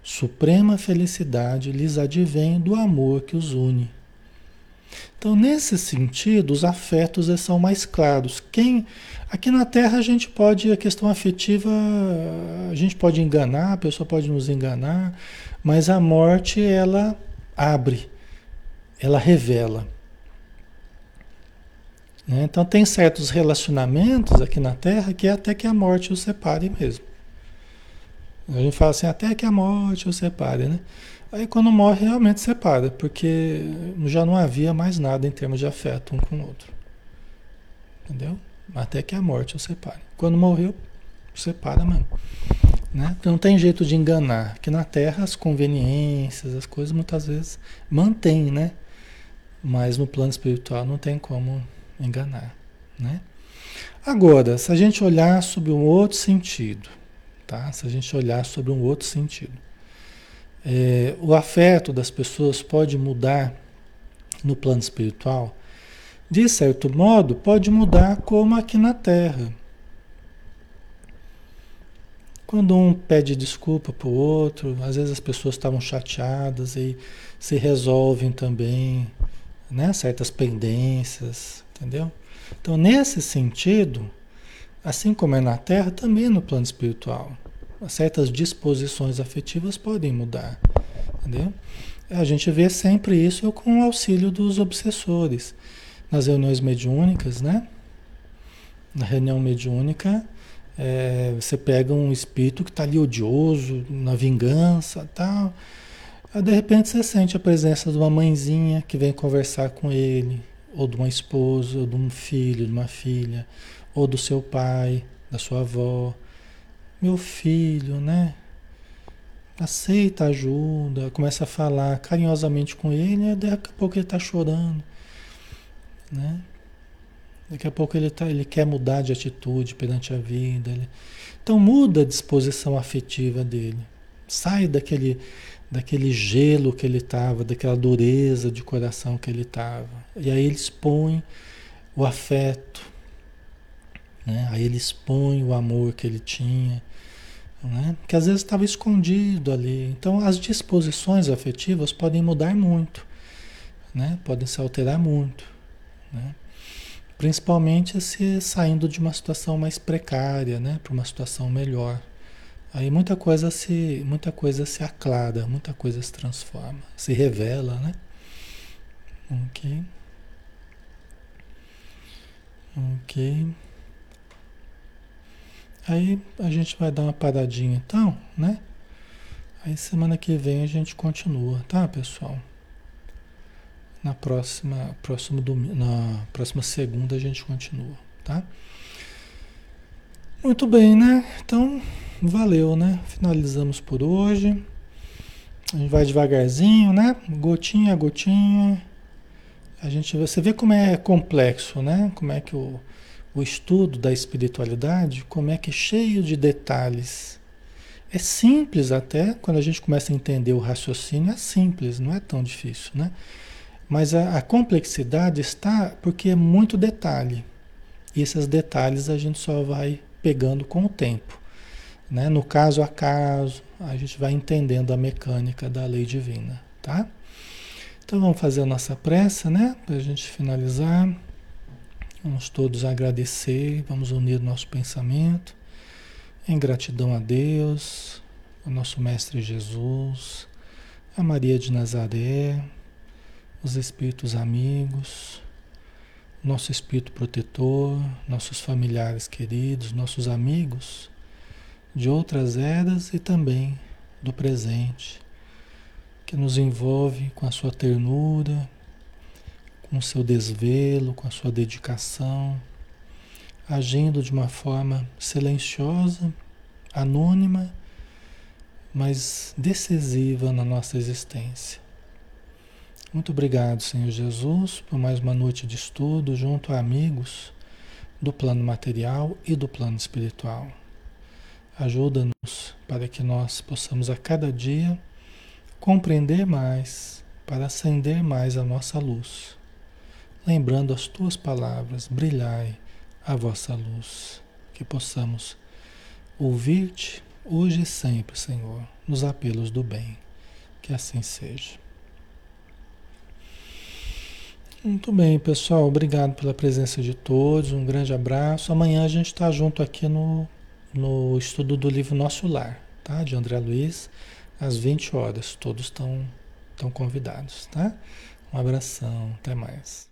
Suprema felicidade lhes advém do amor que os une. Então, nesse sentido, os afetos são mais claros. Quem aqui na Terra a gente pode a questão afetiva, a gente pode enganar, a pessoa pode nos enganar, mas a morte ela abre, ela revela. Né? Então tem certos relacionamentos aqui na Terra que é até que a morte os separe mesmo. A gente fala assim, até que a morte os separe, né? Aí quando morre realmente separa, porque já não havia mais nada em termos de afeto um com o outro. Entendeu? Até que a morte os separe. Quando morreu, separa mesmo. Né? Então não tem jeito de enganar. Que na Terra as conveniências, as coisas muitas vezes mantêm, né? Mas no plano espiritual não tem como enganar, né? Agora, se a gente olhar sobre um outro sentido, tá? Se a gente olhar sobre um outro sentido, é, o afeto das pessoas pode mudar no plano espiritual, de certo modo, pode mudar como aqui na Terra. Quando um pede desculpa para o outro, às vezes as pessoas estavam chateadas e se resolvem também, né? Certas pendências, entendeu? Então, nesse sentido, assim como é na Terra, também no plano espiritual, certas disposições afetivas podem mudar, entendeu? A gente vê sempre isso com o auxílio dos obsessores. Nas reuniões mediúnicas, né? Na reunião mediúnica, é, você pega um espírito que está ali odioso, na vingança tal. Aí, de repente você sente a presença de uma mãezinha que vem conversar com ele, ou de uma esposa, ou de um filho, de uma filha, ou do seu pai, da sua avó. Meu filho, né? Aceita ajuda, começa a falar carinhosamente com ele, e daqui a pouco ele está chorando, né? Daqui a pouco ele, tá, ele quer mudar de atitude perante a vida. Ele... Então muda a disposição afetiva dele. Sai daquele daquele gelo que ele estava, daquela dureza de coração que ele estava. E aí ele expõe o afeto, né? aí ele expõe o amor que ele tinha, né? que às vezes estava escondido ali. Então as disposições afetivas podem mudar muito, né? podem se alterar muito. Né? Principalmente se saindo de uma situação mais precária né? para uma situação melhor. Aí muita coisa se, muita coisa se aclara, muita coisa se transforma, se revela, né? Ok. Ok. Aí a gente vai dar uma paradinha então, né? Aí semana que vem a gente continua, tá, pessoal? Na próxima, próximo domingo, na próxima segunda a gente continua, tá? Muito bem, né? Então, valeu, né? Finalizamos por hoje. A gente vai devagarzinho, né? Gotinha a gotinha. A gente, você vê como é complexo, né? Como é que o, o estudo da espiritualidade, como é que é cheio de detalhes. É simples até, quando a gente começa a entender o raciocínio, é simples, não é tão difícil, né? Mas a, a complexidade está porque é muito detalhe. E esses detalhes a gente só vai pegando com o tempo. Né? No caso a caso, a gente vai entendendo a mecânica da lei divina, tá? Então vamos fazer a nossa pressa, né? Para a gente finalizar. Vamos todos agradecer, vamos unir nosso pensamento em gratidão a Deus, ao nosso Mestre Jesus, a Maria de Nazaré, os Espíritos amigos, nosso espírito protetor, nossos familiares queridos, nossos amigos de outras eras e também do presente, que nos envolve com a sua ternura, com o seu desvelo, com a sua dedicação, agindo de uma forma silenciosa, anônima, mas decisiva na nossa existência. Muito obrigado, Senhor Jesus, por mais uma noite de estudo junto a amigos do plano material e do plano espiritual. Ajuda-nos para que nós possamos a cada dia compreender mais, para acender mais a nossa luz. Lembrando as tuas palavras, brilhai a vossa luz, que possamos ouvir-te hoje e sempre, Senhor, nos apelos do bem. Que assim seja. Muito bem, pessoal. Obrigado pela presença de todos. Um grande abraço. Amanhã a gente está junto aqui no, no estudo do livro Nosso Lar, tá? De André Luiz, às 20 horas. Todos estão, estão convidados, tá? Um abração. Até mais.